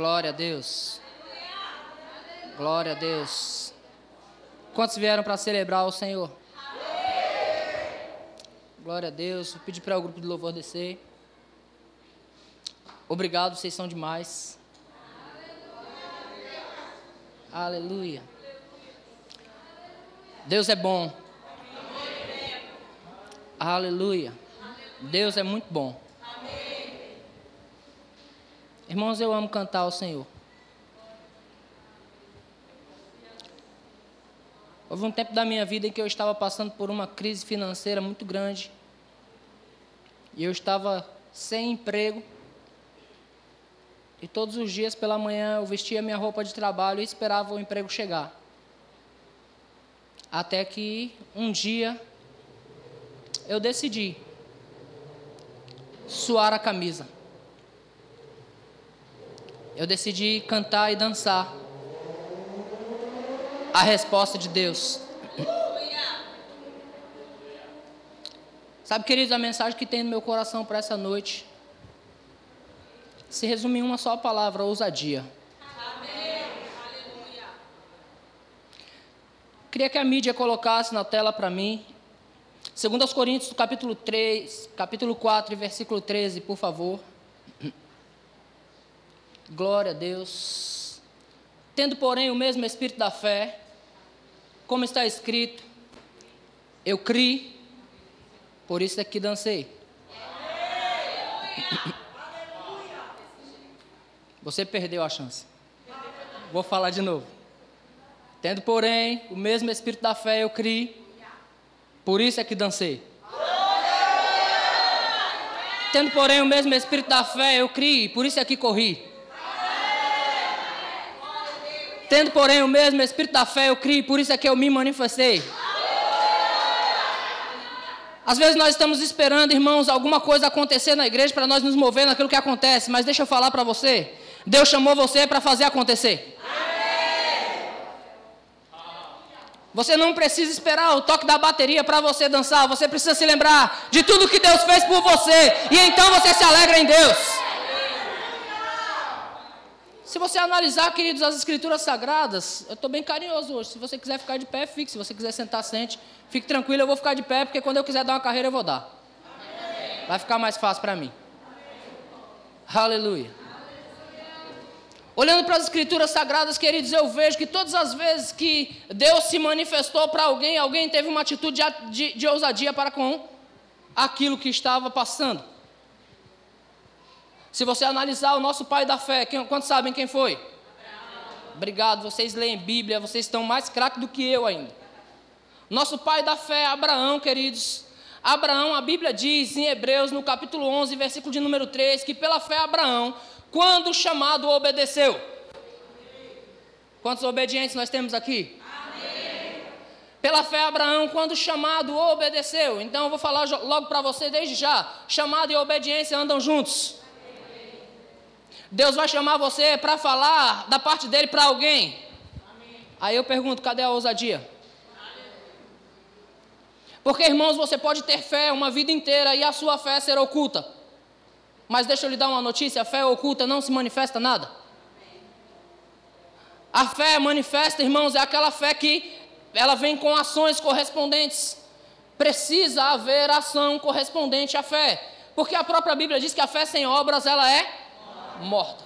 Glória a Deus. Glória a Deus. Quantos vieram para celebrar o Senhor? Glória a Deus. Vou pedir para o grupo de louvor descer. Obrigado, vocês são demais. Aleluia. Deus é bom. Aleluia. Deus é muito bom. Irmãos, eu amo cantar ao Senhor. Houve um tempo da minha vida em que eu estava passando por uma crise financeira muito grande. E eu estava sem emprego. E todos os dias pela manhã eu vestia minha roupa de trabalho e esperava o emprego chegar. Até que um dia eu decidi suar a camisa. Eu decidi cantar e dançar. A resposta de Deus. Sabe, queridos, a mensagem que tem no meu coração para essa noite se resume em uma só palavra: ousadia. Queria que a mídia colocasse na tela para mim. Segundo aos Coríntios, capítulo 3, capítulo 4, versículo 13, por favor. Glória a Deus. Tendo, porém, o mesmo espírito da fé, como está escrito, eu criei, por isso é que dancei. Você perdeu a chance. Vou falar de novo. Tendo, porém, o mesmo espírito da fé, eu criei, por isso é que dancei. Tendo, porém, o mesmo espírito da fé, eu criei, por isso é que corri. Tendo, porém, o mesmo espírito da fé, eu criei, por isso é que eu me manifestei. Às vezes nós estamos esperando, irmãos, alguma coisa acontecer na igreja para nós nos mover naquilo que acontece, mas deixa eu falar para você. Deus chamou você para fazer acontecer. Você não precisa esperar o toque da bateria para você dançar. Você precisa se lembrar de tudo que Deus fez por você. E então você se alegra em Deus. Se você analisar, queridos, as escrituras sagradas, eu estou bem carinhoso hoje. Se você quiser ficar de pé, fique. Se você quiser sentar, sente. Fique tranquilo, eu vou ficar de pé, porque quando eu quiser dar uma carreira, eu vou dar. Vai ficar mais fácil para mim. Aleluia. Olhando para as escrituras sagradas, queridos, eu vejo que todas as vezes que Deus se manifestou para alguém, alguém teve uma atitude de, de, de ousadia para com aquilo que estava passando. Se você analisar o nosso pai da fé, quem, quantos sabem quem foi? Obrigado, vocês leem Bíblia, vocês estão mais craques do que eu ainda. Nosso pai da fé, Abraão, queridos. Abraão, a Bíblia diz em Hebreus, no capítulo 11, versículo de número 3, que pela fé Abraão, quando chamado, obedeceu. Quantos obedientes nós temos aqui? Amém. Pela fé, Abraão, quando chamado, obedeceu. Então eu vou falar logo para você desde já: chamado e obediência andam juntos. Deus vai chamar você para falar da parte dele para alguém. Amém. Aí eu pergunto: cadê a ousadia? Porque, irmãos, você pode ter fé uma vida inteira e a sua fé ser oculta. Mas deixa eu lhe dar uma notícia: a fé oculta não se manifesta nada. A fé manifesta, irmãos, é aquela fé que ela vem com ações correspondentes. Precisa haver ação correspondente à fé. Porque a própria Bíblia diz que a fé sem obras ela é morta.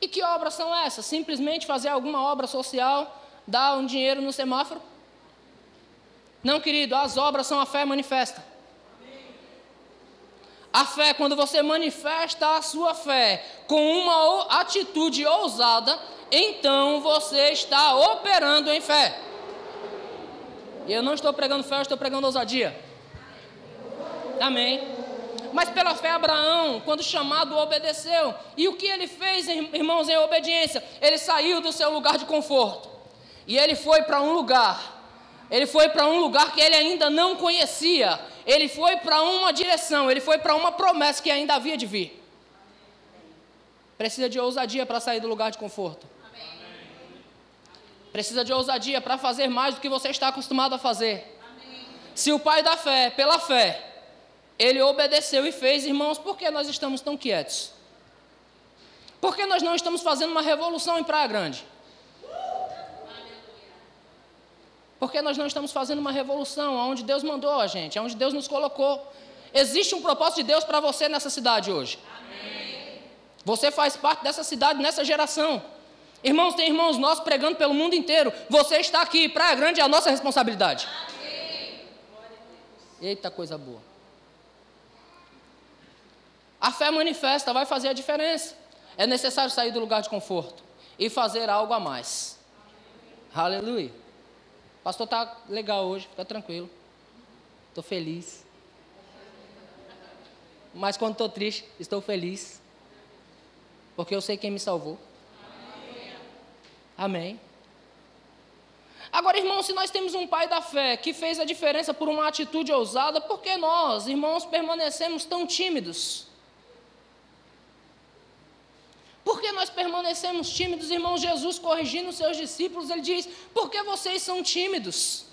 E que obras são essas? Simplesmente fazer alguma obra social, dar um dinheiro no semáforo? Não, querido, as obras são a fé manifesta. A fé, quando você manifesta a sua fé com uma atitude ousada, então você está operando em fé. E eu não estou pregando fé, eu estou pregando ousadia. Amém. Mas pela fé, Abraão, quando chamado, obedeceu. E o que ele fez, irmãos, em obediência? Ele saiu do seu lugar de conforto. E ele foi para um lugar. Ele foi para um lugar que ele ainda não conhecia. Ele foi para uma direção. Ele foi para uma promessa que ainda havia de vir. Precisa de ousadia para sair do lugar de conforto. Precisa de ousadia para fazer mais do que você está acostumado a fazer. Se o pai da fé, pela fé, ele obedeceu e fez, irmãos, por que nós estamos tão quietos? Por que nós não estamos fazendo uma revolução em Praia Grande? Porque nós não estamos fazendo uma revolução onde Deus mandou a gente, onde Deus nos colocou. Existe um propósito de Deus para você nessa cidade hoje. Amém. Você faz parte dessa cidade, nessa geração. Irmãos, tem irmãos nossos pregando pelo mundo inteiro. Você está aqui, Praia Grande é a nossa responsabilidade. Amém. Eita coisa boa. A fé manifesta, vai fazer a diferença. É necessário sair do lugar de conforto e fazer algo a mais. Aleluia. Pastor está legal hoje, fica tranquilo. Estou feliz. Mas quando estou triste, estou feliz. Porque eu sei quem me salvou. Amém. Agora, irmãos, se nós temos um pai da fé que fez a diferença por uma atitude ousada, por que nós, irmãos, permanecemos tão tímidos? Por que nós permanecemos tímidos, irmãos? Jesus corrigindo os seus discípulos, ele diz: Por que vocês são tímidos?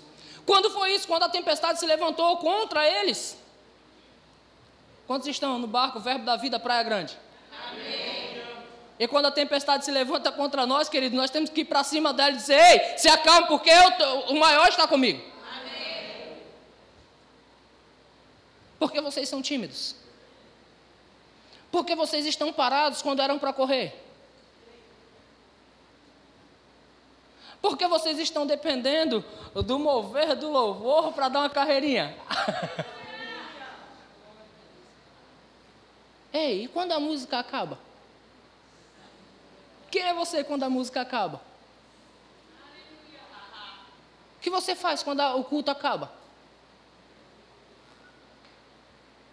Quando foi isso? Quando a tempestade se levantou contra eles? Quantos estão no barco, verbo da vida, Praia Grande? Amém. E quando a tempestade se levanta contra nós, querido, nós temos que ir para cima dela e dizer: Ei, se acalme, porque eu, o maior está comigo. Amém. Porque vocês são tímidos. Porque vocês estão parados quando eram para correr? Porque vocês estão dependendo do mover do louvor para dar uma carreirinha? Ei, e quando a música acaba? Quem é você quando a música acaba? O que você faz quando o culto acaba?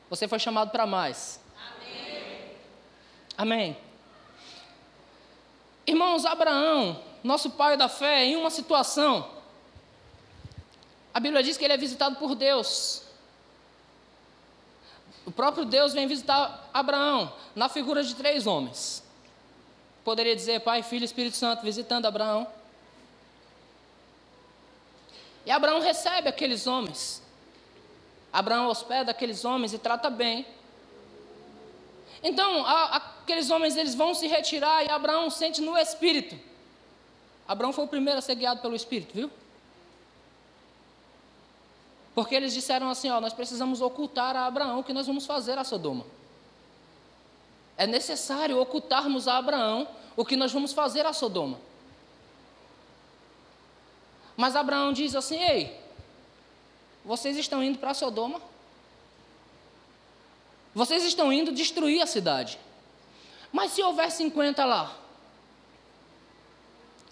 Você foi chamado para mais. Amém. Irmãos, Abraão, nosso pai da fé, em uma situação, a Bíblia diz que ele é visitado por Deus. O próprio Deus vem visitar Abraão na figura de três homens. Poderia dizer Pai, Filho e Espírito Santo visitando Abraão. E Abraão recebe aqueles homens. Abraão hospeda aqueles homens e trata bem. Então, a, aqueles homens eles vão se retirar e Abraão sente no espírito. Abraão foi o primeiro a ser guiado pelo espírito, viu? Porque eles disseram assim: ó, nós precisamos ocultar a Abraão o que nós vamos fazer a Sodoma. É necessário ocultarmos a Abraão o que nós vamos fazer a Sodoma. Mas Abraão diz assim: ei, vocês estão indo para Sodoma? Vocês estão indo destruir a cidade. Mas se houver 50 lá,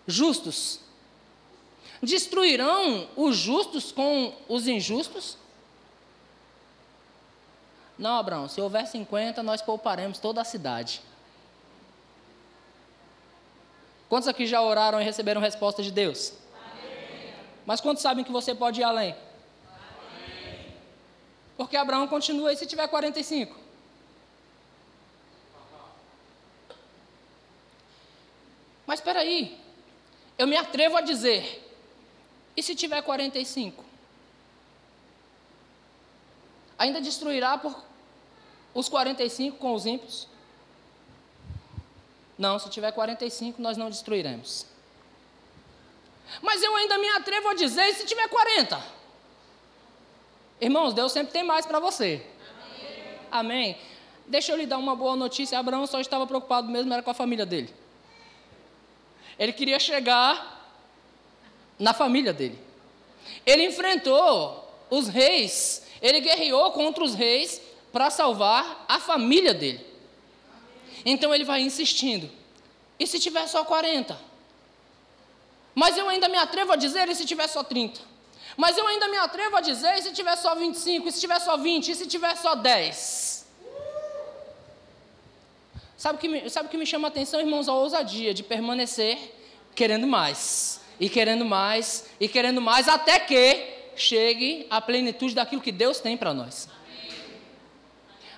justos, destruirão os justos com os injustos? Não, Abraão, se houver 50, nós pouparemos toda a cidade. Quantos aqui já oraram e receberam resposta de Deus? Amém. Mas quantos sabem que você pode ir além? Porque Abraão continua e se tiver 45? Mas espera aí, eu me atrevo a dizer, e se tiver 45? Ainda destruirá por os 45 com os ímpios? Não, se tiver 45, nós não destruiremos. Mas eu ainda me atrevo a dizer, e se tiver 40? Irmãos, Deus sempre tem mais para você. Amém. Amém. Deixa eu lhe dar uma boa notícia. Abraão só estava preocupado mesmo era com a família dele. Ele queria chegar na família dele. Ele enfrentou os reis, ele guerreou contra os reis para salvar a família dele. Então ele vai insistindo. E se tiver só 40? Mas eu ainda me atrevo a dizer, e se tiver só 30? Mas eu ainda me atrevo a dizer, e se tiver só 25, e se tiver só 20, e se tiver só 10? Sabe o que me, sabe que me chama a atenção, irmãos? A ousadia de permanecer querendo mais, e querendo mais, e querendo mais, até que chegue a plenitude daquilo que Deus tem para nós.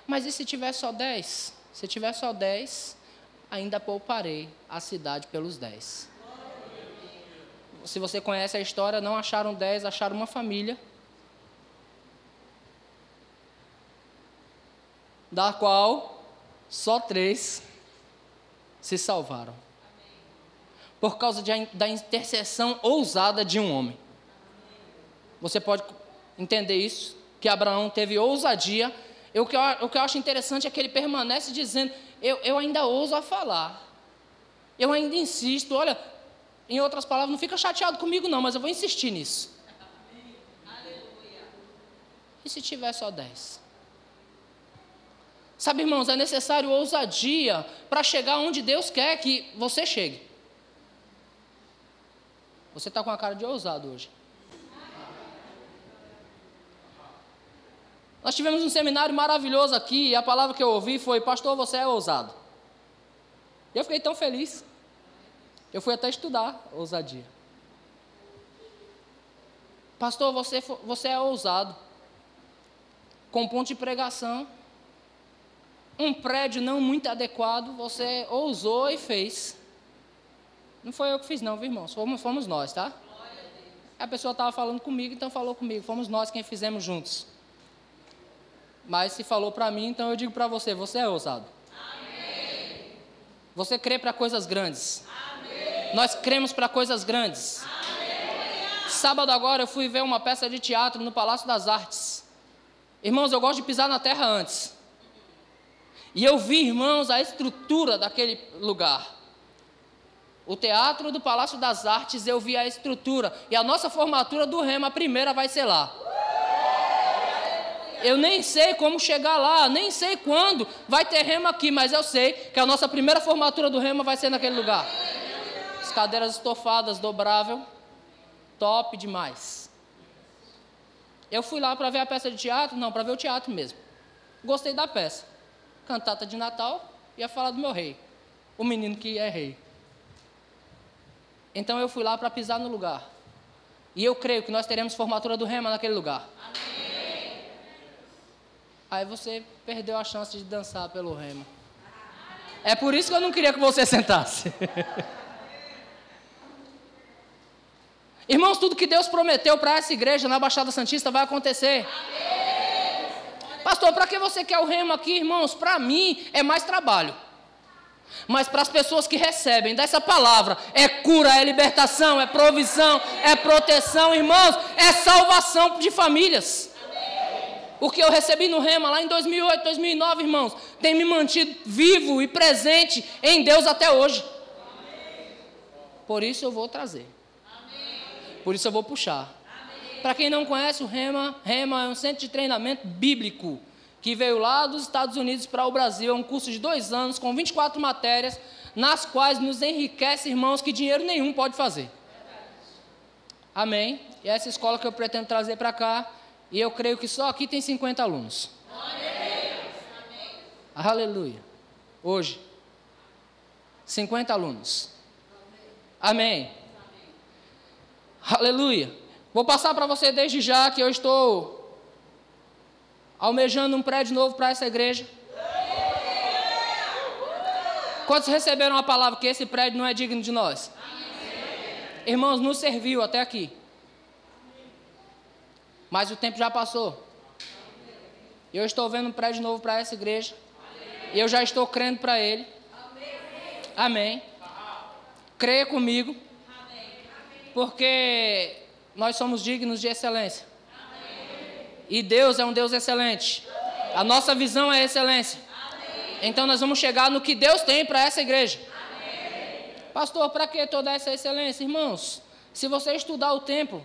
Mas e se tiver só 10? Se tiver só 10, ainda pouparei a cidade pelos 10 se você conhece a história, não acharam dez, acharam uma família. Da qual só três se salvaram. Por causa de, da intercessão ousada de um homem. Você pode entender isso? Que Abraão teve ousadia. Eu, o, que eu, o que eu acho interessante é que ele permanece dizendo: eu, eu ainda ouso a falar. Eu ainda insisto. Olha, em outras palavras, não fica chateado comigo, não, mas eu vou insistir nisso. E se tiver só dez? Sabe, irmãos, é necessário ousadia para chegar onde Deus quer que você chegue. Você está com a cara de ousado hoje. Nós tivemos um seminário maravilhoso aqui e a palavra que eu ouvi foi: Pastor, você é ousado. E eu fiquei tão feliz. Eu fui até estudar ousadia. Pastor, você, você é ousado. Com ponto de pregação. Um prédio não muito adequado, você ousou e fez. Não foi eu que fiz, não, viu, irmãos? Fomos, fomos nós, tá? A pessoa estava falando comigo, então falou comigo. Fomos nós quem fizemos juntos. Mas se falou para mim, então eu digo para você: você é ousado. Amém. Você crê para coisas grandes. Amém. Nós cremos para coisas grandes. Sábado agora eu fui ver uma peça de teatro no Palácio das Artes. Irmãos, eu gosto de pisar na terra antes. E eu vi, irmãos, a estrutura daquele lugar. O teatro do Palácio das Artes, eu vi a estrutura. E a nossa formatura do Rema, a primeira vai ser lá. Eu nem sei como chegar lá, nem sei quando vai ter rema aqui, mas eu sei que a nossa primeira formatura do rema vai ser naquele lugar. As cadeiras estofadas, dobrável, top demais. Eu fui lá para ver a peça de teatro, não, para ver o teatro mesmo. Gostei da peça. Cantata de Natal, ia falar do meu rei, o menino que é rei. Então eu fui lá para pisar no lugar. E eu creio que nós teremos formatura do rema naquele lugar. Amém. Aí você perdeu a chance de dançar pelo remo. É por isso que eu não queria que você sentasse. Irmãos, tudo que Deus prometeu para essa igreja na Baixada Santista vai acontecer. Amém. Pastor, para que você quer o remo aqui, irmãos? Para mim é mais trabalho. Mas para as pessoas que recebem dessa palavra, é cura, é libertação, é provisão, é proteção, irmãos, é salvação de famílias. O que eu recebi no Rema lá em 2008, 2009, irmãos, tem me mantido vivo e presente em Deus até hoje. Por isso eu vou trazer. Por isso eu vou puxar. Para quem não conhece o Rema, Rema é um centro de treinamento bíblico que veio lá dos Estados Unidos para o Brasil. É um curso de dois anos com 24 matérias, nas quais nos enriquece, irmãos, que dinheiro nenhum pode fazer. Amém? E essa escola que eu pretendo trazer para cá e eu creio que só aqui tem 50 alunos. Aleluia. Hoje, 50 alunos. Amém. Aleluia. Vou passar para você desde já que eu estou almejando um prédio novo para essa igreja. Quantos receberam a palavra que esse prédio não é digno de nós? Irmãos, nos serviu até aqui. Mas o tempo já passou. Eu estou vendo um prédio novo para essa igreja. E eu já estou crendo para ele. Amém. Creia comigo. Porque nós somos dignos de excelência. E Deus é um Deus excelente. A nossa visão é excelência. Então nós vamos chegar no que Deus tem para essa igreja. Pastor, para que toda essa excelência? Irmãos, se você estudar o templo,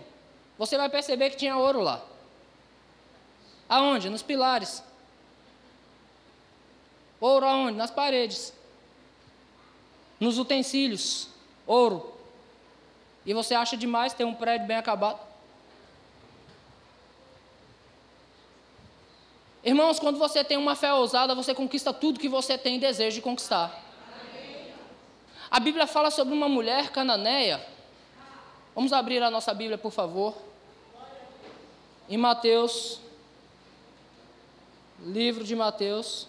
você vai perceber que tinha ouro lá. Aonde? Nos pilares. Ouro aonde? Nas paredes. Nos utensílios. Ouro. E você acha demais ter um prédio bem acabado? Irmãos, quando você tem uma fé ousada, você conquista tudo que você tem desejo de conquistar. A Bíblia fala sobre uma mulher cananeia. Vamos abrir a nossa Bíblia, por favor em Mateus, livro de Mateus,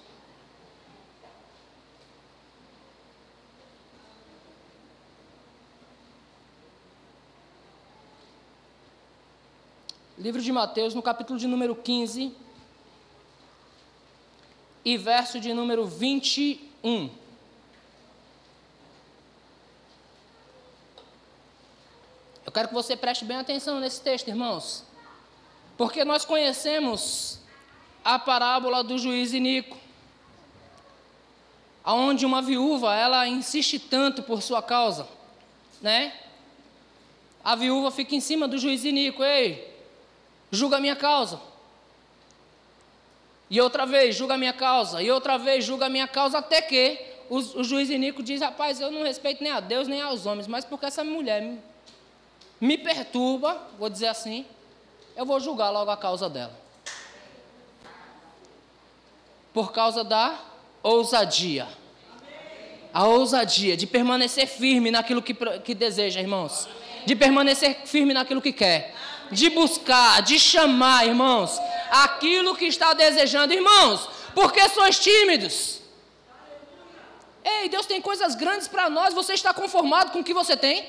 Livro de Mateus, no capítulo de número 15 e verso de número 21. Eu quero que você preste bem atenção nesse texto, irmãos, porque nós conhecemos a parábola do juiz Inico, aonde uma viúva, ela insiste tanto por sua causa, né? A viúva fica em cima do juiz Inico, ei, julga a minha causa. E outra vez, julga a minha causa. E outra vez, julga a minha causa, até que o, o juiz Inico diz: Rapaz, eu não respeito nem a Deus nem aos homens, mas porque essa mulher me, me perturba, vou dizer assim, eu vou julgar logo a causa dela. Por causa da ousadia. A ousadia de permanecer firme naquilo que, que deseja, irmãos. De permanecer firme naquilo que quer. De buscar, de chamar, irmãos aquilo que está desejando. Irmãos, por que sois tímidos? Ei, Deus tem coisas grandes para nós, você está conformado com o que você tem?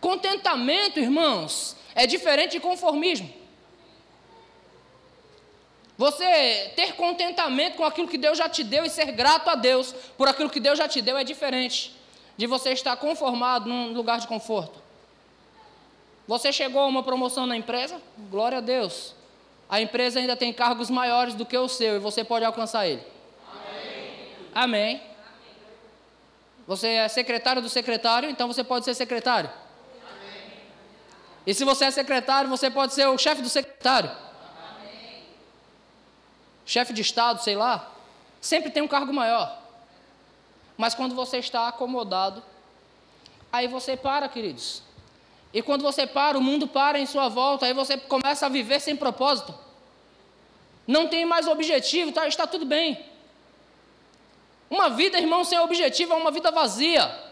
Contentamento, irmãos, é diferente de conformismo. Você ter contentamento com aquilo que Deus já te deu e ser grato a Deus por aquilo que Deus já te deu é diferente de você estar conformado num lugar de conforto. Você chegou a uma promoção na empresa? Glória a Deus. A empresa ainda tem cargos maiores do que o seu e você pode alcançar ele. Amém. Amém. Você é secretário do secretário, então você pode ser secretário. Amém. E se você é secretário, você pode ser o chefe do secretário. Amém. Chefe de estado, sei lá. Sempre tem um cargo maior. Mas quando você está acomodado, aí você para, queridos. E quando você para, o mundo para em sua volta, aí você começa a viver sem propósito. Não tem mais objetivo, tá, está tudo bem. Uma vida, irmão, sem objetivo é uma vida vazia.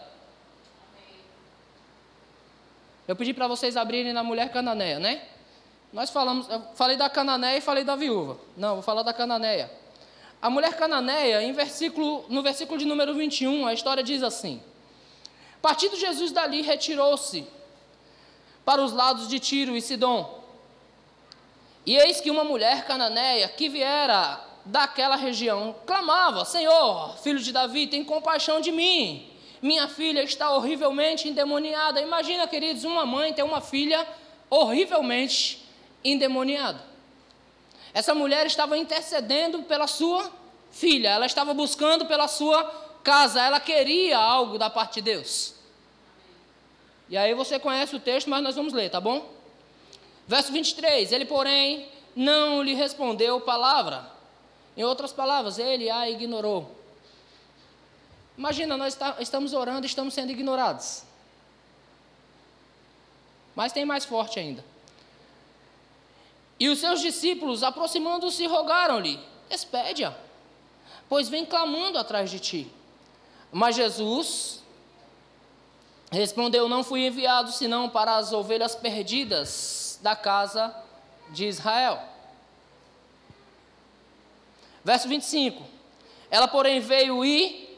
Eu pedi para vocês abrirem na mulher cananeia, né? Nós falamos, eu falei da cananeia e falei da viúva. Não, vou falar da cananeia. A mulher cananeia, em versículo, no versículo de número 21, a história diz assim: Partindo Jesus dali, retirou-se para os lados de Tiro e Sidom. E eis que uma mulher cananeia que viera daquela região clamava: Senhor, filho de Davi, tem compaixão de mim. Minha filha está horrivelmente endemoniada. Imagina, queridos, uma mãe ter uma filha horrivelmente endemoniada. Essa mulher estava intercedendo pela sua filha, ela estava buscando pela sua casa, ela queria algo da parte de Deus. E aí você conhece o texto, mas nós vamos ler, tá bom? Verso 23: Ele, porém, não lhe respondeu palavra. Em outras palavras, ele a ignorou. Imagina, nós estamos orando e estamos sendo ignorados. Mas tem mais forte ainda. E os seus discípulos, aproximando-se, rogaram-lhe: Despede-a, pois vem clamando atrás de ti. Mas Jesus Respondeu: Não fui enviado senão para as ovelhas perdidas da casa de Israel. Verso 25. Ela, porém, veio e.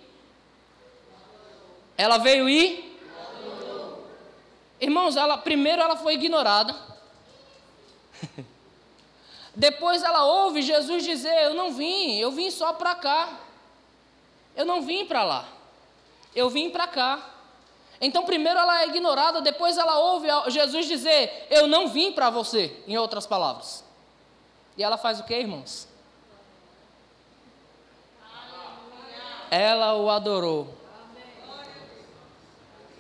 Ela veio e. Irmãos, ela, primeiro ela foi ignorada. Depois ela ouve Jesus dizer: Eu não vim, eu vim só para cá. Eu não vim para lá. Eu vim para cá. Então, primeiro ela é ignorada, depois ela ouve Jesus dizer: Eu não vim para você, em outras palavras. E ela faz o que, irmãos? Ela o adorou.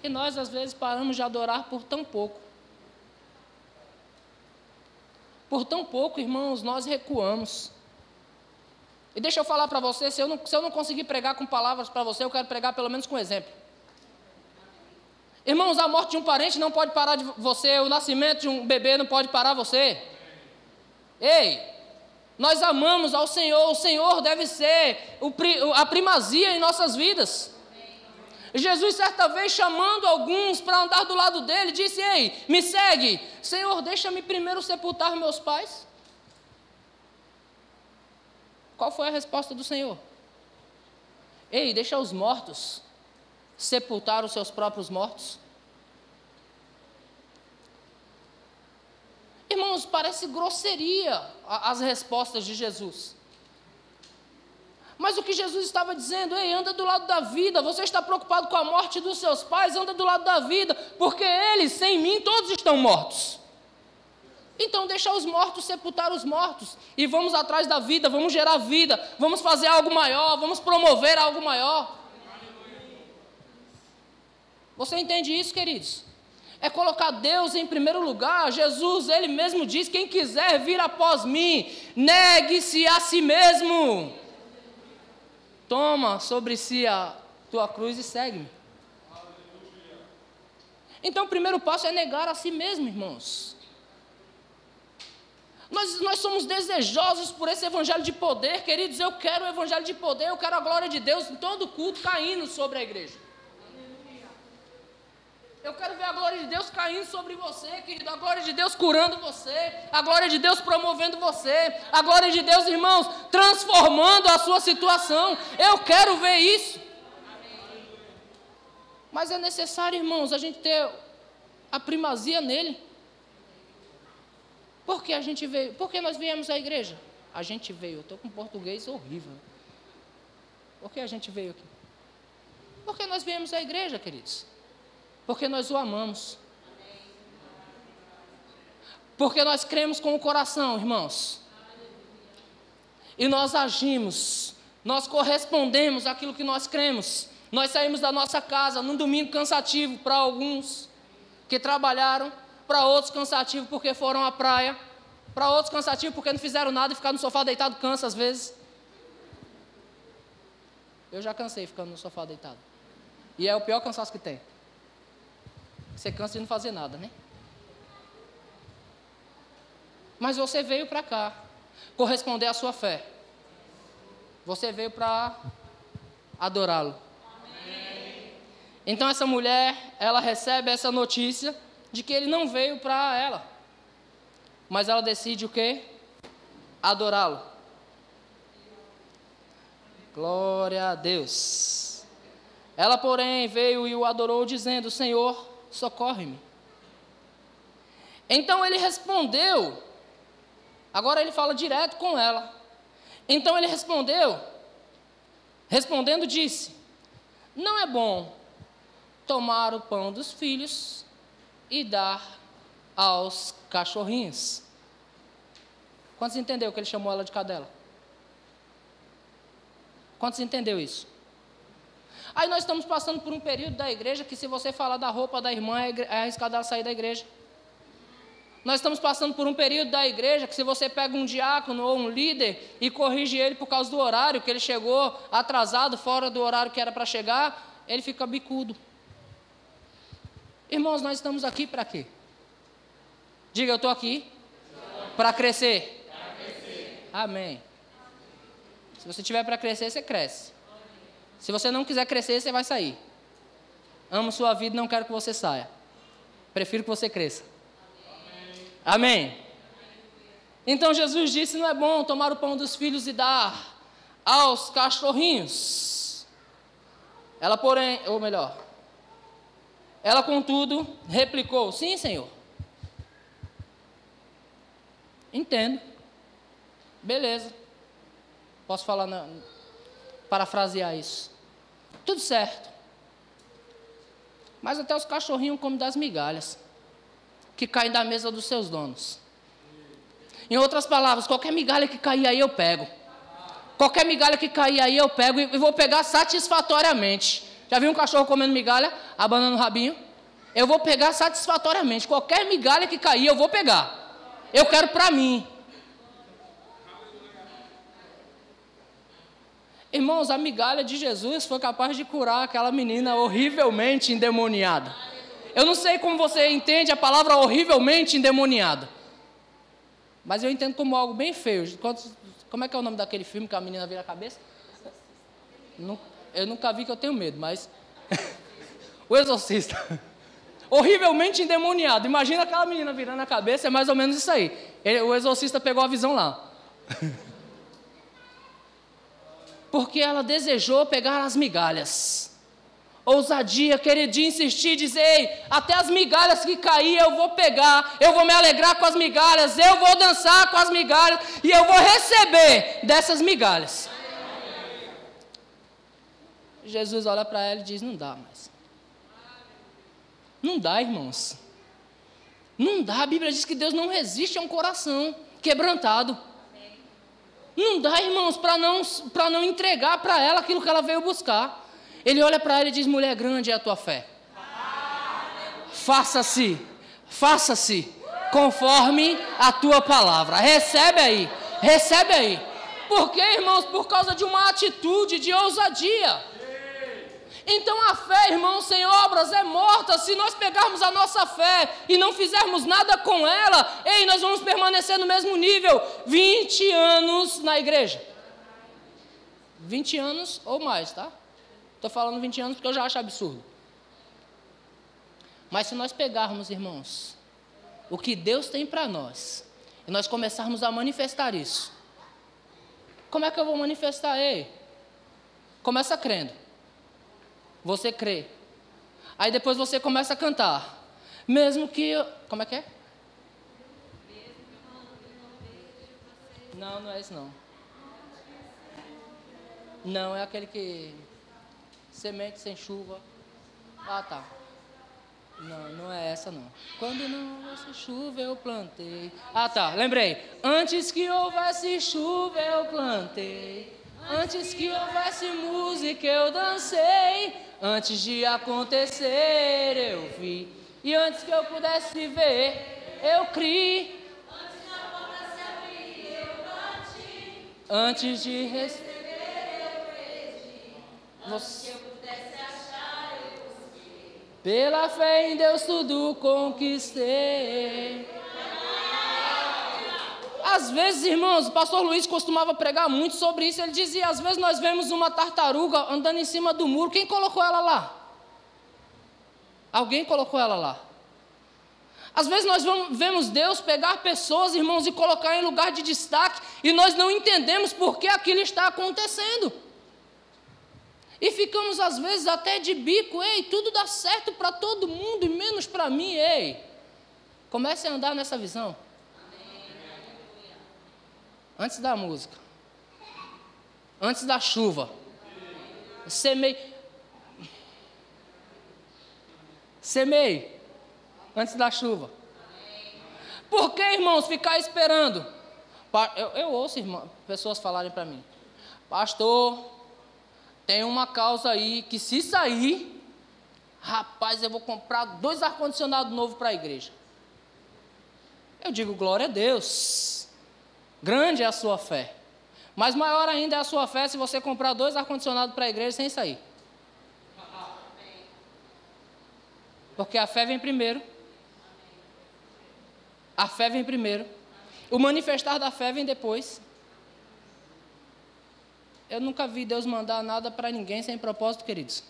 E nós, às vezes, paramos de adorar por tão pouco. Por tão pouco, irmãos, nós recuamos. E deixa eu falar para você: se eu, não, se eu não conseguir pregar com palavras para você, eu quero pregar pelo menos com exemplo. Irmãos, a morte de um parente não pode parar de você, o nascimento de um bebê não pode parar você. Ei, nós amamos ao Senhor, o Senhor deve ser a primazia em nossas vidas. Jesus, certa vez, chamando alguns para andar do lado dele, disse: Ei, me segue. Senhor, deixa-me primeiro sepultar meus pais. Qual foi a resposta do Senhor? Ei, deixa os mortos sepultar os seus próprios mortos? Irmãos, parece grosseria as respostas de Jesus. Mas o que Jesus estava dizendo, ei, anda do lado da vida, você está preocupado com a morte dos seus pais, anda do lado da vida, porque eles, sem mim, todos estão mortos. Então deixa os mortos sepultar os mortos e vamos atrás da vida, vamos gerar vida, vamos fazer algo maior, vamos promover algo maior. Você entende isso, queridos? É colocar Deus em primeiro lugar. Jesus, ele mesmo diz: quem quiser vir após mim, negue-se a si mesmo. Toma sobre si a tua cruz e segue-me. Então, o primeiro passo é negar a si mesmo, irmãos. Nós, nós somos desejosos por esse evangelho de poder, queridos. Eu quero o evangelho de poder, eu quero a glória de Deus em todo culto caindo sobre a igreja. Eu quero ver a glória de Deus caindo sobre você, querido. A glória de Deus curando você. A glória de Deus promovendo você. A glória de Deus, irmãos, transformando a sua situação. Eu quero ver isso. Mas é necessário, irmãos, a gente ter a primazia nele. Por que a gente veio? Por que nós viemos à igreja? A gente veio, eu estou com português horrível. Por que a gente veio aqui? Porque nós viemos à igreja, queridos. Porque nós o amamos. Porque nós cremos com o coração, irmãos. E nós agimos, nós correspondemos àquilo que nós cremos. Nós saímos da nossa casa num domingo cansativo para alguns que trabalharam, para outros cansativo porque foram à praia, para outros cansativo porque não fizeram nada e ficar no sofá deitado cansa às vezes. Eu já cansei ficando no sofá deitado. E é o pior cansaço que tem. Você cansa de não fazer nada, né? Mas você veio para cá corresponder à sua fé. Você veio para adorá-lo. Então essa mulher, ela recebe essa notícia de que ele não veio para ela. Mas ela decide o quê? Adorá-lo. Glória a Deus. Ela, porém, veio e o adorou, dizendo: Senhor, socorre-me. Então ele respondeu. Agora ele fala direto com ela. Então ele respondeu. Respondendo, disse: Não é bom tomar o pão dos filhos e dar aos cachorrinhos. Quantos entendeu que ele chamou ela de cadela? Quantos entendeu isso? Aí nós estamos passando por um período da igreja que se você falar da roupa da irmã é, é arriscado ela sair da igreja. Nós estamos passando por um período da igreja que se você pega um diácono ou um líder e corrige ele por causa do horário, que ele chegou atrasado, fora do horário que era para chegar, ele fica bicudo. Irmãos, nós estamos aqui para quê? Diga, eu estou aqui para crescer. crescer. Amém. Se você tiver para crescer, você cresce. Se você não quiser crescer, você vai sair. Amo sua vida, não quero que você saia. Prefiro que você cresça. Amém. Amém. Então Jesus disse: não é bom tomar o pão dos filhos e dar aos cachorrinhos. Ela, porém, ou melhor, ela, contudo, replicou: Sim, Senhor. Entendo. Beleza. Posso falar, na, parafrasear isso. Tudo certo. Mas até os cachorrinhos comem das migalhas que caem da mesa dos seus donos. Em outras palavras, qualquer migalha que cair aí eu pego. Qualquer migalha que cair aí eu pego e vou pegar satisfatoriamente. Já viu um cachorro comendo migalha, abanando o rabinho? Eu vou pegar satisfatoriamente. Qualquer migalha que cair, eu vou pegar. Eu quero para mim. Irmãos, a migalha de Jesus foi capaz de curar aquela menina horrivelmente endemoniada. Eu não sei como você entende a palavra horrivelmente endemoniada. Mas eu entendo como algo bem feio. Como é que é o nome daquele filme que a menina vira a cabeça? Eu nunca vi que eu tenho medo, mas. o Exorcista. Horrivelmente endemoniado. Imagina aquela menina virando a cabeça, é mais ou menos isso aí. O exorcista pegou a visão lá. Porque ela desejou pegar as migalhas. Ousadia, querer insistir, dizer, Ei, até as migalhas que cair eu vou pegar, eu vou me alegrar com as migalhas, eu vou dançar com as migalhas e eu vou receber dessas migalhas. Jesus olha para ela e diz: Não dá mais. Não dá, irmãos. Não dá. A Bíblia diz que Deus não resiste a um coração quebrantado. Não dá, irmãos, para não, não entregar para ela aquilo que ela veio buscar. Ele olha para ela e diz: Mulher grande é a tua fé. Faça-se, faça-se conforme a tua palavra. Recebe aí, recebe aí. Por quê, irmãos? Por causa de uma atitude de ousadia. Então a fé, irmão, sem obras é morta. Se nós pegarmos a nossa fé e não fizermos nada com ela, ei, nós vamos permanecer no mesmo nível 20 anos na igreja. 20 anos ou mais, tá? Estou falando 20 anos porque eu já acho absurdo. Mas se nós pegarmos, irmãos, o que Deus tem para nós, e nós começarmos a manifestar isso, como é que eu vou manifestar? Ei, começa crendo. Você crê. Aí depois você começa a cantar. Mesmo que. Eu... Como é que é? Não, não é isso não. Não, é aquele que. Semente sem chuva. Ah, tá. Não, não é essa não. Quando não houvesse chuva eu plantei. Ah, tá, lembrei. Antes que houvesse chuva eu plantei. Antes que houvesse música eu dancei. Antes de acontecer eu vi, e antes que eu pudesse ver, eu criei. Antes da porta se abrir, eu bati. Antes de receber, eu pedi. Antes que eu pudesse achar, eu busquei. Pela fé em Deus tudo conquistei. Às vezes, irmãos, o pastor Luiz costumava pregar muito sobre isso. Ele dizia: às vezes nós vemos uma tartaruga andando em cima do muro. Quem colocou ela lá? Alguém colocou ela lá. Às vezes nós vamos, vemos Deus pegar pessoas, irmãos, e colocar em lugar de destaque, e nós não entendemos por que aquilo está acontecendo. E ficamos, às vezes, até de bico, ei, tudo dá certo para todo mundo e menos para mim, ei. Comece a andar nessa visão antes da música, antes da chuva. Semei. Semei antes da chuva. Por que, irmãos, ficar esperando? Eu, eu ouço irmão, pessoas falarem para mim, pastor, tem uma causa aí que se sair, rapaz, eu vou comprar dois ar-condicionados novos para a igreja. Eu digo, glória a Deus. Grande é a sua fé. Mas maior ainda é a sua fé se você comprar dois ar-condicionados para a igreja sem sair. Porque a fé vem primeiro. A fé vem primeiro. O manifestar da fé vem depois. Eu nunca vi Deus mandar nada para ninguém sem propósito, queridos.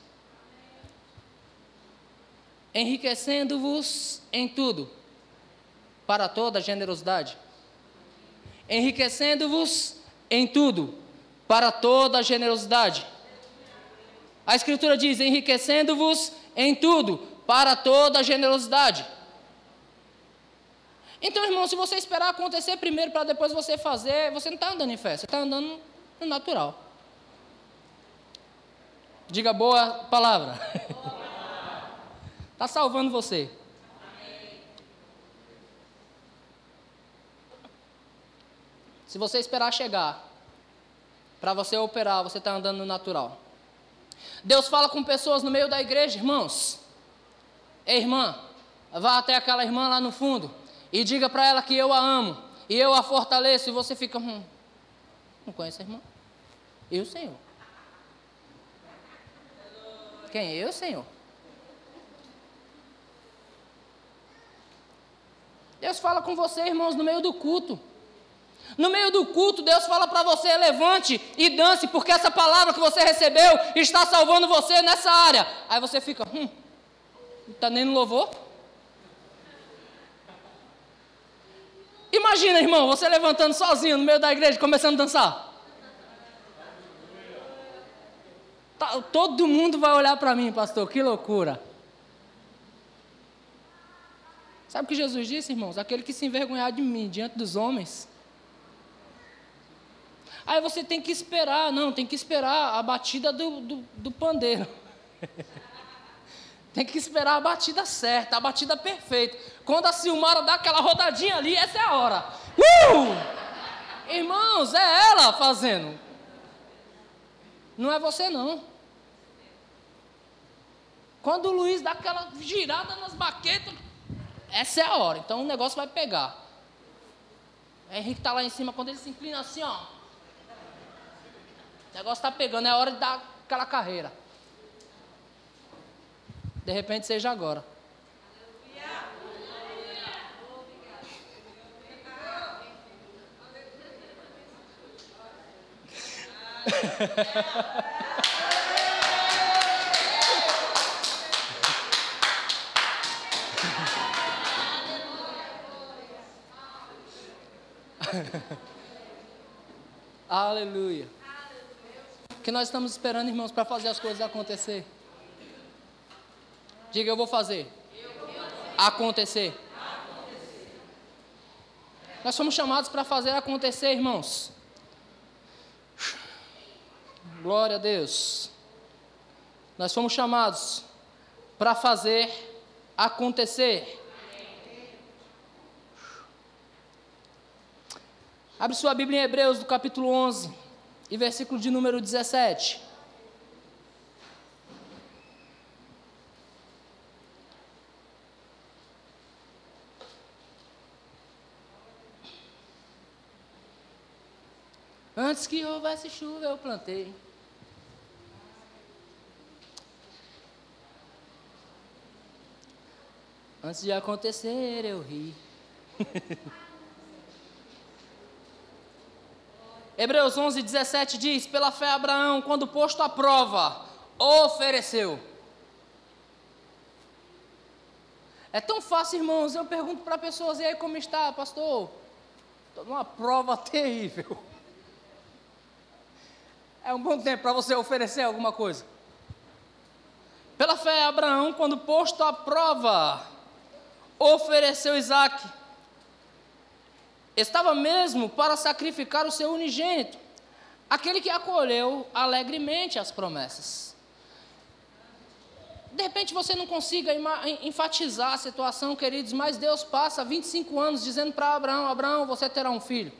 Enriquecendo-vos em tudo, para toda generosidade enriquecendo-vos em tudo, para toda a generosidade. A Escritura diz: enriquecendo-vos em tudo, para toda a generosidade. Então, irmão, se você esperar acontecer primeiro para depois você fazer, você não está andando em fé, você está andando no natural. Diga boa palavra. Está salvando você. Se você esperar chegar para você operar, você está andando no natural. Deus fala com pessoas no meio da igreja, irmãos. Ei, irmã, vá até aquela irmã lá no fundo e diga para ela que eu a amo e eu a fortaleço. E você fica, hum, não conhece a irmã? Eu, Senhor. Quem? Eu, Senhor. Deus fala com você, irmãos, no meio do culto. No meio do culto, Deus fala para você: levante e dance, porque essa palavra que você recebeu está salvando você nessa área. Aí você fica, hum, não está nem no louvor? Imagina, irmão, você levantando sozinho no meio da igreja, começando a dançar. Tá, todo mundo vai olhar para mim, pastor, que loucura. Sabe o que Jesus disse, irmãos? Aquele que se envergonhar de mim diante dos homens, Aí você tem que esperar, não, tem que esperar a batida do, do, do pandeiro. tem que esperar a batida certa, a batida perfeita. Quando a Silmara dá aquela rodadinha ali, essa é a hora. Uh! Irmãos, é ela fazendo. Não é você não. Quando o Luiz dá aquela girada nas baquetas, essa é a hora. Então o negócio vai pegar. O Henrique está lá em cima, quando ele se inclina assim, ó. O negócio está pegando, é hora de dar aquela carreira. De repente seja agora. Aleluia. Que nós estamos esperando, irmãos, para fazer as coisas acontecer? Diga, eu vou fazer. Acontecer. Nós somos chamados para fazer acontecer, irmãos. Glória a Deus. Nós fomos chamados para fazer acontecer. Abre sua Bíblia em Hebreus, do capítulo 11, e versículo de número 17. Antes que houvesse chuva, eu plantei. Antes de acontecer, eu ri. Hebreus 11, 17 diz: Pela fé, Abraão, quando posto à prova, ofereceu. É tão fácil, irmãos. Eu pergunto para pessoas: e aí, como está, pastor? Estou numa prova terrível. É um bom tempo para você oferecer alguma coisa. Pela fé, Abraão, quando posto à prova, ofereceu Isaac estava mesmo para sacrificar o seu unigênito, aquele que acolheu alegremente as promessas. De repente você não consiga enfatizar a situação, queridos, mas Deus passa 25 anos dizendo para Abraão: Abraão, você terá um filho.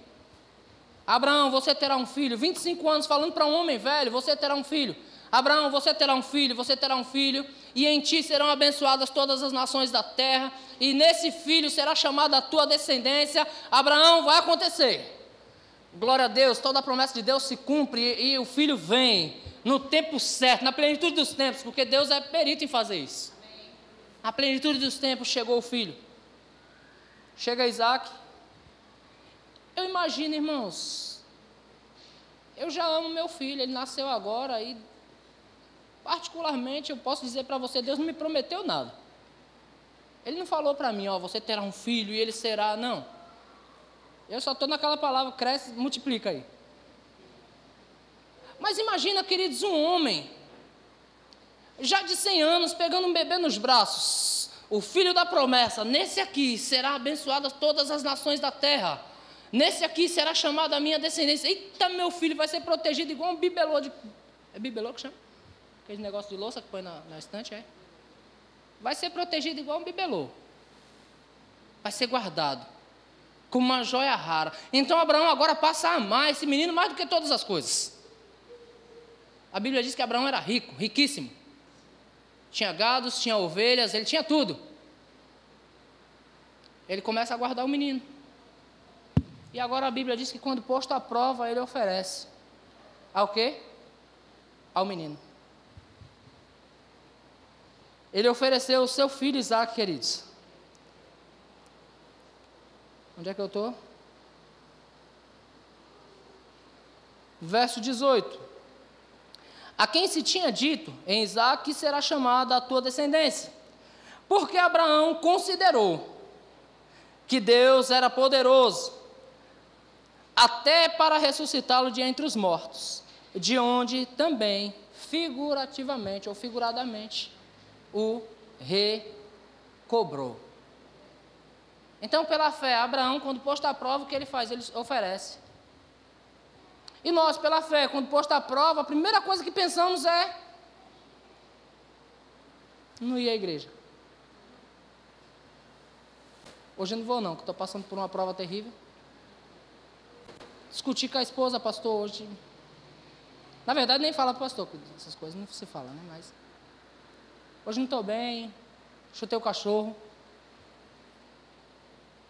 Abraão, você terá um filho. 25 anos falando para um homem velho: você terá um filho. Abraão, você terá um filho, você terá um filho, e em ti serão abençoadas todas as nações da terra, e nesse filho será chamada a tua descendência. Abraão, vai acontecer. Glória a Deus, toda a promessa de Deus se cumpre e, e o filho vem no tempo certo, na plenitude dos tempos, porque Deus é perito em fazer isso. Na plenitude dos tempos chegou o filho. Chega Isaac. Eu imagino, irmãos, eu já amo meu filho, ele nasceu agora e Particularmente, eu posso dizer para você, Deus não me prometeu nada. Ele não falou para mim, ó, você terá um filho e ele será, não. Eu só estou naquela palavra, cresce, multiplica aí. Mas imagina, queridos, um homem, já de 100 anos, pegando um bebê nos braços, o filho da promessa, nesse aqui será abençoada todas as nações da terra. Nesse aqui será chamada a minha descendência. Eita, meu filho vai ser protegido igual um bibelô de. É bibelô que chama? Aquele negócio de louça que põe na, na estante, é? Vai ser protegido igual um bibelô. Vai ser guardado. Como uma joia rara. Então Abraão agora passa a amar esse menino mais do que todas as coisas. A Bíblia diz que Abraão era rico, riquíssimo. Tinha gados, tinha ovelhas, ele tinha tudo. Ele começa a guardar o menino. E agora a Bíblia diz que quando posto à prova, ele oferece. Ao quê? Ao menino. Ele ofereceu o seu filho Isaac, queridos. Onde é que eu estou? Verso 18. A quem se tinha dito em Isaac será chamada a tua descendência. Porque Abraão considerou que Deus era poderoso até para ressuscitá-lo de entre os mortos, de onde também figurativamente ou figuradamente o recobrou. Então, pela fé, Abraão, quando posto à prova, o que ele faz? Ele oferece. E nós, pela fé, quando posto à prova, a primeira coisa que pensamos é: não ir à igreja. Hoje eu não vou, não, que estou passando por uma prova terrível. Discuti com a esposa, pastor, hoje. Na verdade, nem fala para o pastor, essas coisas não se fala, né? Mas. Hoje não estou bem, chutei o cachorro.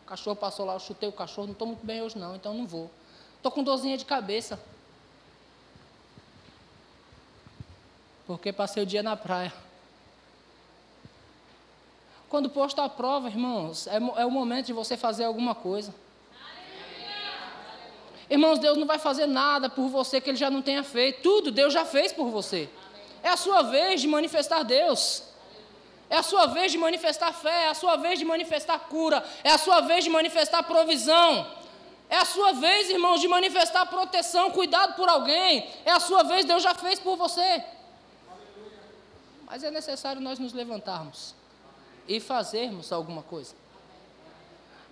O cachorro passou lá, eu chutei o cachorro, não estou muito bem hoje não, então não vou. Estou com dorzinha de cabeça. Porque passei o dia na praia. Quando posto à prova, irmãos, é, é o momento de você fazer alguma coisa. Irmãos, Deus não vai fazer nada por você que Ele já não tenha feito. Tudo Deus já fez por você. É a sua vez de manifestar Deus. É a sua vez de manifestar fé. É a sua vez de manifestar cura. É a sua vez de manifestar provisão. É a sua vez, irmãos, de manifestar proteção, cuidado por alguém. É a sua vez, Deus já fez por você. Mas é necessário nós nos levantarmos e fazermos alguma coisa.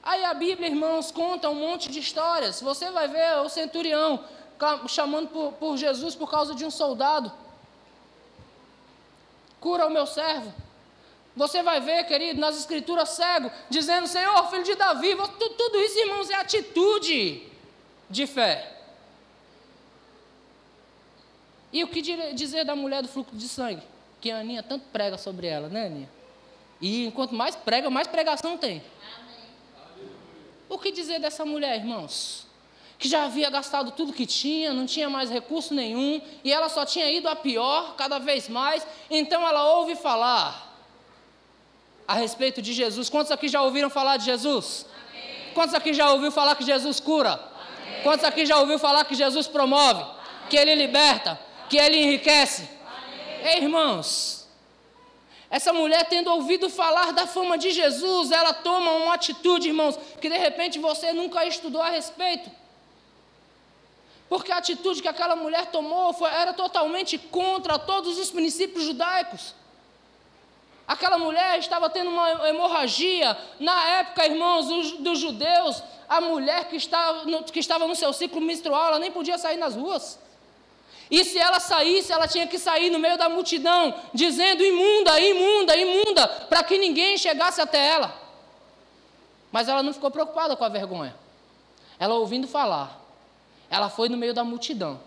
Aí a Bíblia, irmãos, conta um monte de histórias. Você vai ver o centurião chamando por, por Jesus por causa de um soldado. Cura o meu servo. Você vai ver, querido, nas escrituras cego, dizendo, Senhor, filho de Davi, tudo isso, irmãos, é atitude de fé. E o que dizer da mulher do fluxo de sangue? Que a Aninha tanto prega sobre ela, né, Aninha? E enquanto mais prega, mais pregação tem. O que dizer dessa mulher, irmãos? Que já havia gastado tudo que tinha, não tinha mais recurso nenhum, e ela só tinha ido a pior, cada vez mais. Então ela ouve falar a respeito de Jesus. Quantos aqui já ouviram falar de Jesus? Amém. Quantos aqui já ouviram falar que Jesus cura? Amém. Quantos aqui já ouviram falar que Jesus promove? Amém. Que Ele liberta? Que Ele enriquece? Ei, irmãos, essa mulher tendo ouvido falar da fama de Jesus, ela toma uma atitude, irmãos, que de repente você nunca estudou a respeito. Porque a atitude que aquela mulher tomou foi, era totalmente contra todos os princípios judaicos. Aquela mulher estava tendo uma hemorragia. Na época, irmãos, dos, dos judeus, a mulher que estava, no, que estava no seu ciclo menstrual, ela nem podia sair nas ruas. E se ela saísse, ela tinha que sair no meio da multidão, dizendo imunda, imunda, imunda, para que ninguém chegasse até ela. Mas ela não ficou preocupada com a vergonha. Ela ouvindo falar, ela foi no meio da multidão.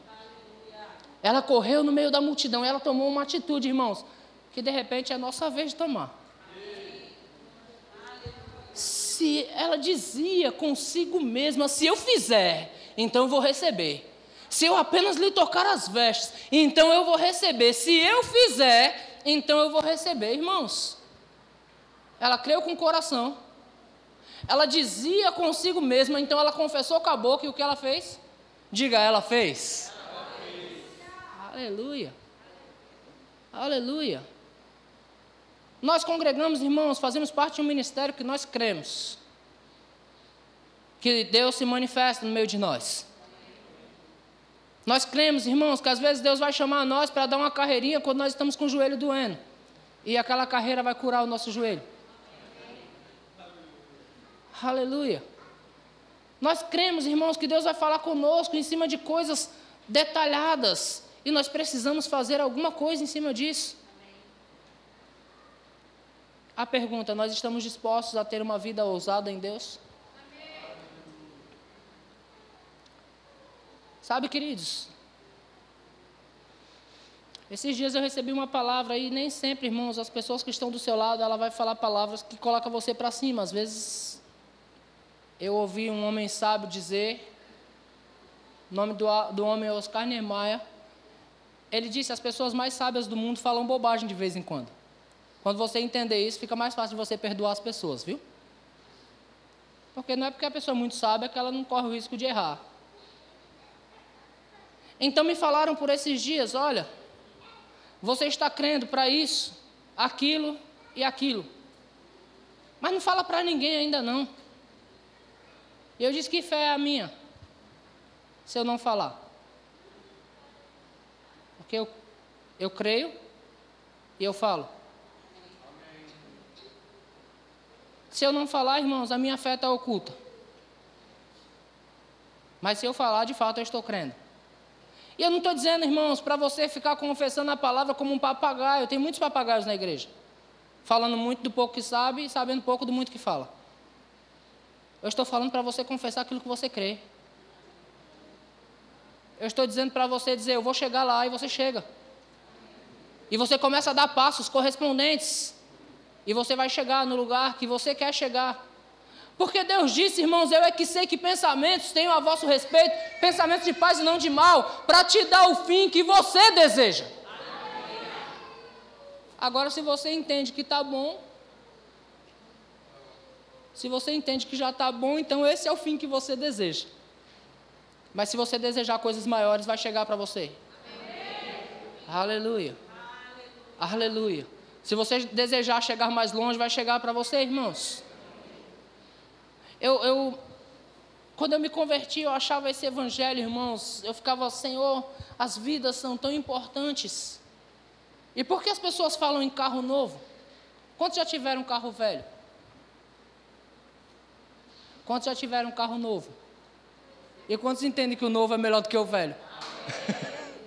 Ela correu no meio da multidão, ela tomou uma atitude, irmãos que de repente é a nossa vez de tomar. Se ela dizia consigo mesma: se eu fizer, então eu vou receber. Se eu apenas lhe tocar as vestes, então eu vou receber. Se eu fizer, então eu vou receber. Irmãos, ela creu com o coração. Ela dizia consigo mesma, então ela confessou com a boca e o que ela fez? Diga, ela fez. Aleluia. Aleluia. Nós congregamos, irmãos, fazemos parte de um ministério que nós cremos. Que Deus se manifesta no meio de nós. Nós cremos, irmãos, que às vezes Deus vai chamar nós para dar uma carreirinha quando nós estamos com o joelho doendo. E aquela carreira vai curar o nosso joelho. Aleluia. Nós cremos, irmãos, que Deus vai falar conosco em cima de coisas detalhadas. E nós precisamos fazer alguma coisa em cima disso. A pergunta: nós estamos dispostos a ter uma vida ousada em Deus? Sabe, queridos? Esses dias eu recebi uma palavra e nem sempre, irmãos, as pessoas que estão do seu lado, ela vai falar palavras que colocam você para cima. Às vezes eu ouvi um homem sábio dizer, o nome do, do homem é Oscar Niemeyer, ele disse: as pessoas mais sábias do mundo falam bobagem de vez em quando. Quando você entender isso, fica mais fácil de você perdoar as pessoas, viu? Porque não é porque a pessoa é muito sábia que ela não corre o risco de errar. Então me falaram por esses dias: olha, você está crendo para isso, aquilo e aquilo. Mas não fala para ninguém ainda não. E eu disse que fé é a minha, se eu não falar. Porque eu, eu creio e eu falo. Se eu não falar, irmãos, a minha fé está oculta. Mas se eu falar, de fato eu estou crendo. E eu não estou dizendo, irmãos, para você ficar confessando a palavra como um papagaio. Tem muitos papagaios na igreja. Falando muito do pouco que sabe e sabendo pouco do muito que fala. Eu estou falando para você confessar aquilo que você crê. Eu estou dizendo para você dizer, eu vou chegar lá e você chega. E você começa a dar passos correspondentes. E você vai chegar no lugar que você quer chegar. Porque Deus disse, irmãos, eu é que sei que pensamentos tenho a vosso respeito, pensamentos de paz e não de mal, para te dar o fim que você deseja. Agora, se você entende que está bom, se você entende que já está bom, então esse é o fim que você deseja. Mas se você desejar coisas maiores, vai chegar para você. Aleluia. Aleluia. Se você desejar chegar mais longe, vai chegar para você, irmãos. Eu, eu, quando eu me converti, eu achava esse evangelho, irmãos, eu ficava, Senhor, as vidas são tão importantes. E por que as pessoas falam em carro novo? Quantos já tiveram um carro velho? Quantos já tiveram um carro novo? E quantos entendem que o novo é melhor do que o velho?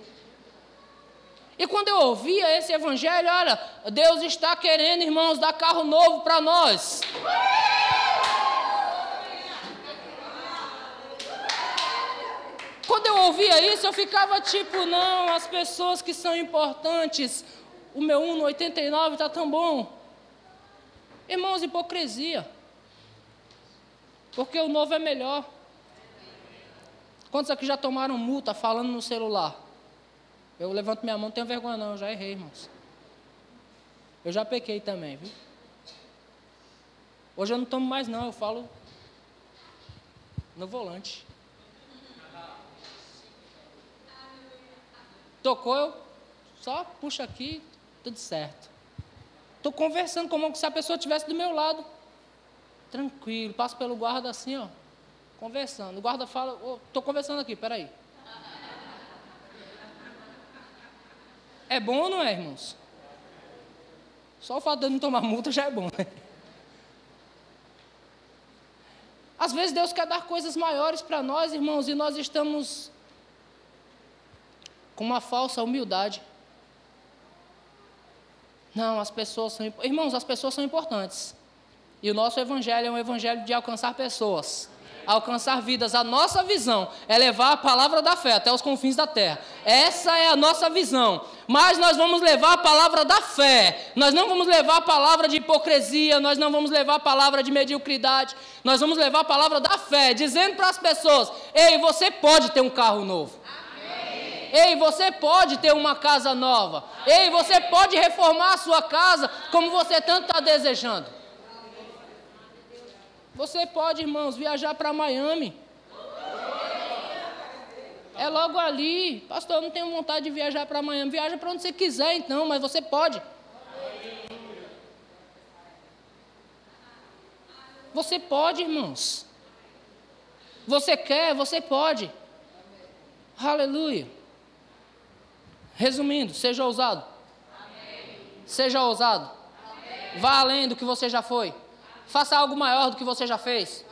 e quando eu ouvia esse evangelho, olha, Deus está querendo, irmãos, dar carro novo para nós. Quando eu ouvia isso, eu ficava tipo, não, as pessoas que são importantes, o meu 1,89 está tão bom. Irmãos, hipocrisia. Porque o novo é melhor. Quantos aqui já tomaram multa falando no celular? Eu levanto minha mão, não tenho vergonha não, já errei, irmãos. Eu já pequei também, viu? Hoje eu não tomo mais não, eu falo no volante. Tocou, eu só puxa aqui, tudo certo. Estou conversando como se a pessoa estivesse do meu lado. Tranquilo, passo pelo guarda assim, ó. Conversando. O guarda fala, estou conversando aqui, peraí. É bom ou não é, irmãos? Só o fato de eu não tomar multa já é bom, né? Às vezes Deus quer dar coisas maiores para nós, irmãos, e nós estamos com uma falsa humildade. Não, as pessoas são. Irmãos, as pessoas são importantes. E o nosso evangelho é um evangelho de alcançar pessoas, alcançar vidas. A nossa visão é levar a palavra da fé até os confins da terra. Essa é a nossa visão. Mas nós vamos levar a palavra da fé. Nós não vamos levar a palavra de hipocrisia, nós não vamos levar a palavra de mediocridade. Nós vamos levar a palavra da fé, dizendo para as pessoas: "Ei, você pode ter um carro novo. Ei, você pode ter uma casa nova. Ei, você pode reformar a sua casa como você tanto está desejando. Você pode, irmãos, viajar para Miami. É logo ali. Pastor, eu não tenho vontade de viajar para Miami. Viaja para onde você quiser, então, mas você pode. Você pode, irmãos. Você quer, você pode. Aleluia. Resumindo, seja ousado. Amém. Seja ousado. Amém. Vá além do que você já foi. Faça algo maior do que você já fez.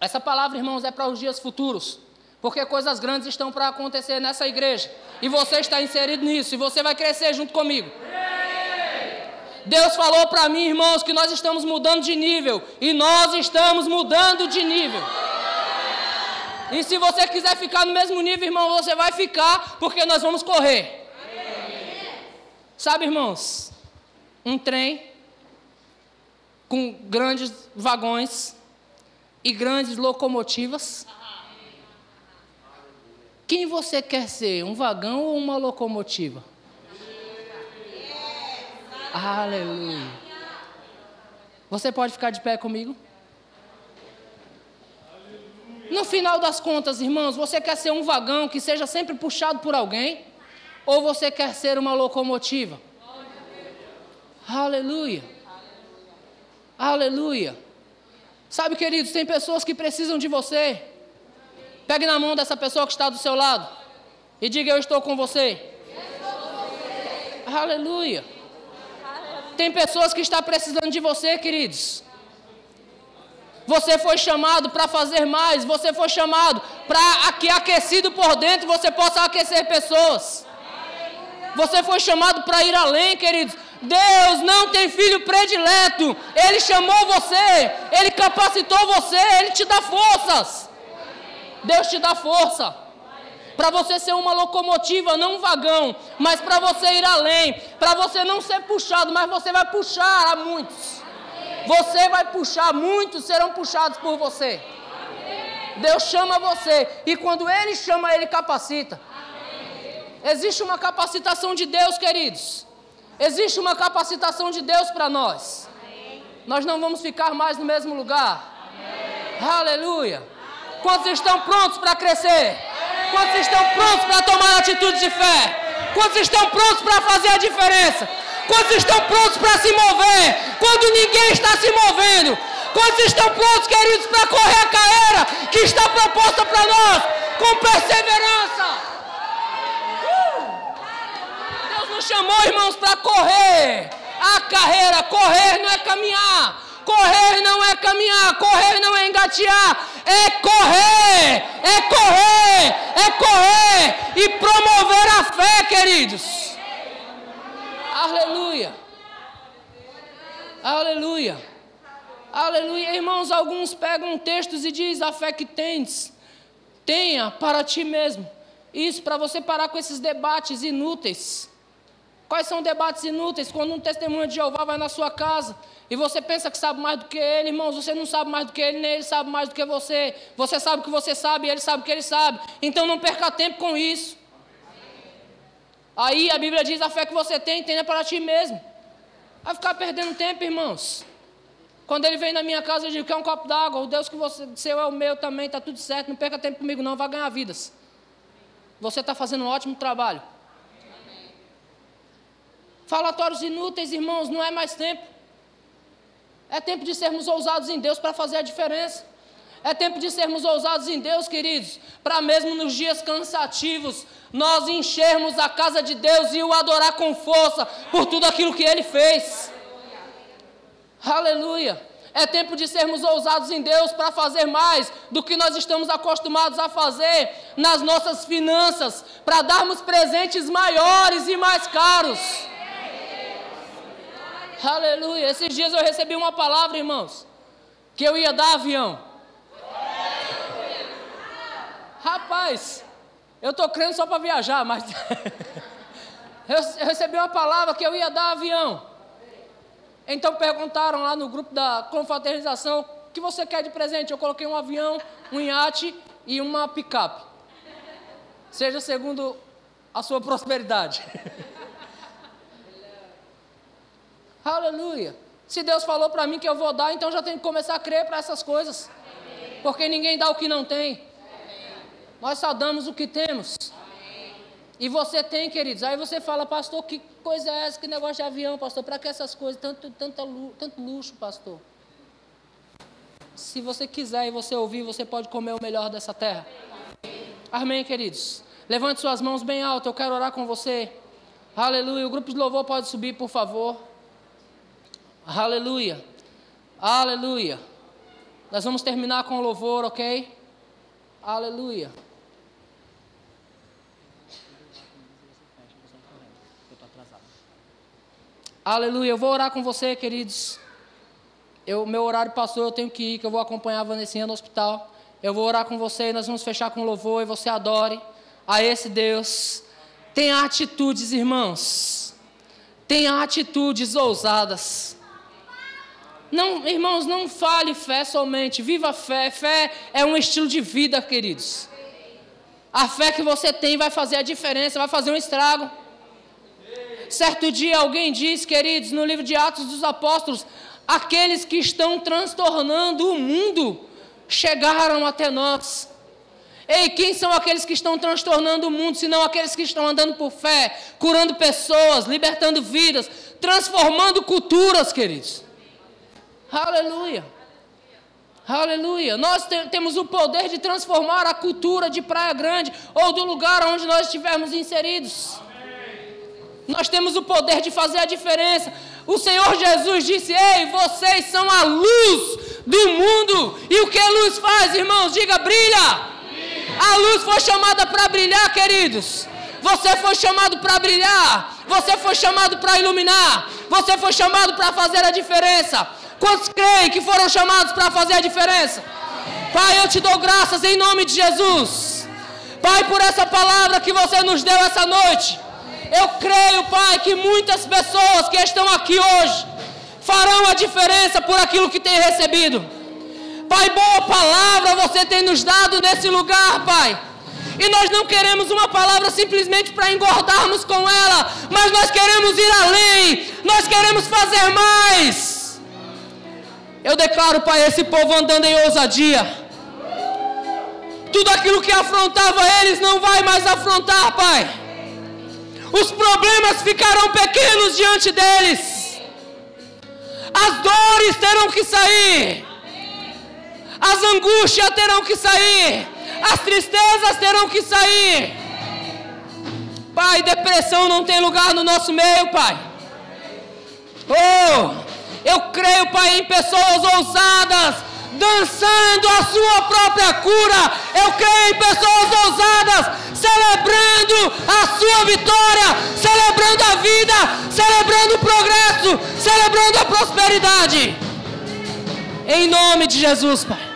Essa palavra, irmãos, é para os dias futuros. Porque coisas grandes estão para acontecer nessa igreja. E você está inserido nisso. E você vai crescer junto comigo. Deus falou para mim, irmãos, que nós estamos mudando de nível. E nós estamos mudando de nível. E se você quiser ficar no mesmo nível, irmão, você vai ficar, porque nós vamos correr. Sabe, irmãos, um trem com grandes vagões e grandes locomotivas. Quem você quer ser, um vagão ou uma locomotiva? Aleluia. Você pode ficar de pé comigo? No final das contas, irmãos, você quer ser um vagão que seja sempre puxado por alguém? Ou você quer ser uma locomotiva? Aleluia. Aleluia. Sabe, queridos, tem pessoas que precisam de você. Pegue na mão dessa pessoa que está do seu lado e diga: Eu estou com você. Aleluia. Tem pessoas que estão precisando de você, queridos. Você foi chamado para fazer mais. Você foi chamado para que aquecido por dentro você possa aquecer pessoas. Você foi chamado para ir além, queridos. Deus não tem filho predileto. Ele chamou você, ele capacitou você, ele te dá forças. Deus te dá força. Para você ser uma locomotiva, não um vagão, mas para você ir além, para você não ser puxado, mas você vai puxar a muitos. Você vai puxar, muitos serão puxados por você. Deus chama você, e quando Ele chama, Ele capacita. Existe uma capacitação de Deus, queridos. Existe uma capacitação de Deus para nós. Nós não vamos ficar mais no mesmo lugar. Aleluia. Quantos estão prontos para crescer? Quantos estão prontos para tomar atitude de fé? Quantos estão prontos para fazer a diferença? Quantos estão prontos para se mover? Quando ninguém está se movendo. Quantos estão prontos, queridos, para correr a carreira que está proposta para nós? Com perseverança. Uh! Deus nos chamou, irmãos, para correr. A carreira, correr não é caminhar. Correr não é caminhar, correr não é engatear, é correr, é correr, é correr e promover a fé, queridos. Aleluia. Aleluia. Aleluia. Irmãos, alguns pegam textos e diz a fé que tens, tenha para ti mesmo. Isso para você parar com esses debates inúteis. Quais são debates inúteis? Quando um testemunho de Jeová vai na sua casa e você pensa que sabe mais do que ele, irmãos, você não sabe mais do que ele, nem ele sabe mais do que você. Você sabe o que você sabe e ele sabe o que ele sabe. Então não perca tempo com isso. Aí a Bíblia diz: a fé que você tem, tenha para ti mesmo. Vai ficar perdendo tempo, irmãos. Quando ele vem na minha casa, eu digo: quer um copo d'água? O Deus que você, seu é o meu também, está tudo certo. Não perca tempo comigo, não. Vai ganhar vidas. Você está fazendo um ótimo trabalho. Falatórios inúteis, irmãos, não é mais tempo. É tempo de sermos ousados em Deus para fazer a diferença. É tempo de sermos ousados em Deus, queridos, para mesmo nos dias cansativos, nós enchermos a casa de Deus e o adorar com força por tudo aquilo que Ele fez. Aleluia. É tempo de sermos ousados em Deus para fazer mais do que nós estamos acostumados a fazer nas nossas finanças, para darmos presentes maiores e mais caros. Aleluia. Esses dias eu recebi uma palavra, irmãos, que eu ia dar avião. Rapaz, eu estou crendo só para viajar, mas. eu recebi uma palavra que eu ia dar avião. Então perguntaram lá no grupo da confraternização: o que você quer de presente? Eu coloquei um avião, um iate e uma picape. Seja segundo a sua prosperidade. Aleluia. Se Deus falou para mim que eu vou dar, então já tenho que começar a crer para essas coisas. Porque ninguém dá o que não tem. Nós só damos o que temos. E você tem, queridos. Aí você fala, pastor, que coisa é essa? Que negócio de avião, pastor? Para que essas coisas? Tanto, tanto, tanto luxo, pastor. Se você quiser e você ouvir, você pode comer o melhor dessa terra. Amém, queridos. Levante suas mãos bem alto, eu quero orar com você. Aleluia. O grupo de louvor pode subir, por favor. Aleluia. Aleluia. Nós vamos terminar com louvor, ok? Aleluia. Aleluia. Eu vou orar com você, queridos. Eu, meu horário passou, eu tenho que ir, que eu vou acompanhar a Vanessinha no hospital. Eu vou orar com você, nós vamos fechar com louvor e você adore a esse Deus. Tenha atitudes, irmãos. Tenha atitudes ousadas. Não, irmãos, não fale fé somente, viva fé. Fé é um estilo de vida, queridos. A fé que você tem vai fazer a diferença, vai fazer um estrago. Certo dia alguém diz, queridos, no livro de Atos dos Apóstolos, aqueles que estão transtornando o mundo chegaram até nós. Ei, quem são aqueles que estão transtornando o mundo, senão aqueles que estão andando por fé, curando pessoas, libertando vidas, transformando culturas, queridos? Aleluia. Aleluia. Nós te temos o poder de transformar a cultura de Praia Grande ou do lugar onde nós estivermos inseridos. Nós temos o poder de fazer a diferença. O Senhor Jesus disse: Ei, vocês são a luz do mundo. E o que a luz faz, irmãos? Diga, brilha. A luz foi chamada para brilhar, queridos. Você foi chamado para brilhar. Você foi chamado para iluminar. Você foi chamado para fazer a diferença. Quantos creem que foram chamados para fazer a diferença? Pai, eu te dou graças em nome de Jesus. Pai, por essa palavra que você nos deu essa noite. Eu creio, Pai, que muitas pessoas que estão aqui hoje farão a diferença por aquilo que têm recebido. Pai, boa palavra você tem nos dado nesse lugar, Pai. E nós não queremos uma palavra simplesmente para engordarmos com ela, mas nós queremos ir além, nós queremos fazer mais. Eu declaro, Pai, esse povo andando em ousadia. Tudo aquilo que afrontava eles não vai mais afrontar, Pai. Os problemas ficarão pequenos diante deles. As dores terão que sair. As angústias terão que sair. As tristezas terão que sair. Pai, depressão não tem lugar no nosso meio, Pai. Oh, eu creio, Pai, em pessoas ousadas, dançando a sua própria cura. Eu creio em pessoas ousadas, celebrando a sua vitória, celebrando a vida, celebrando o progresso, celebrando a prosperidade. Em nome de Jesus, Pai.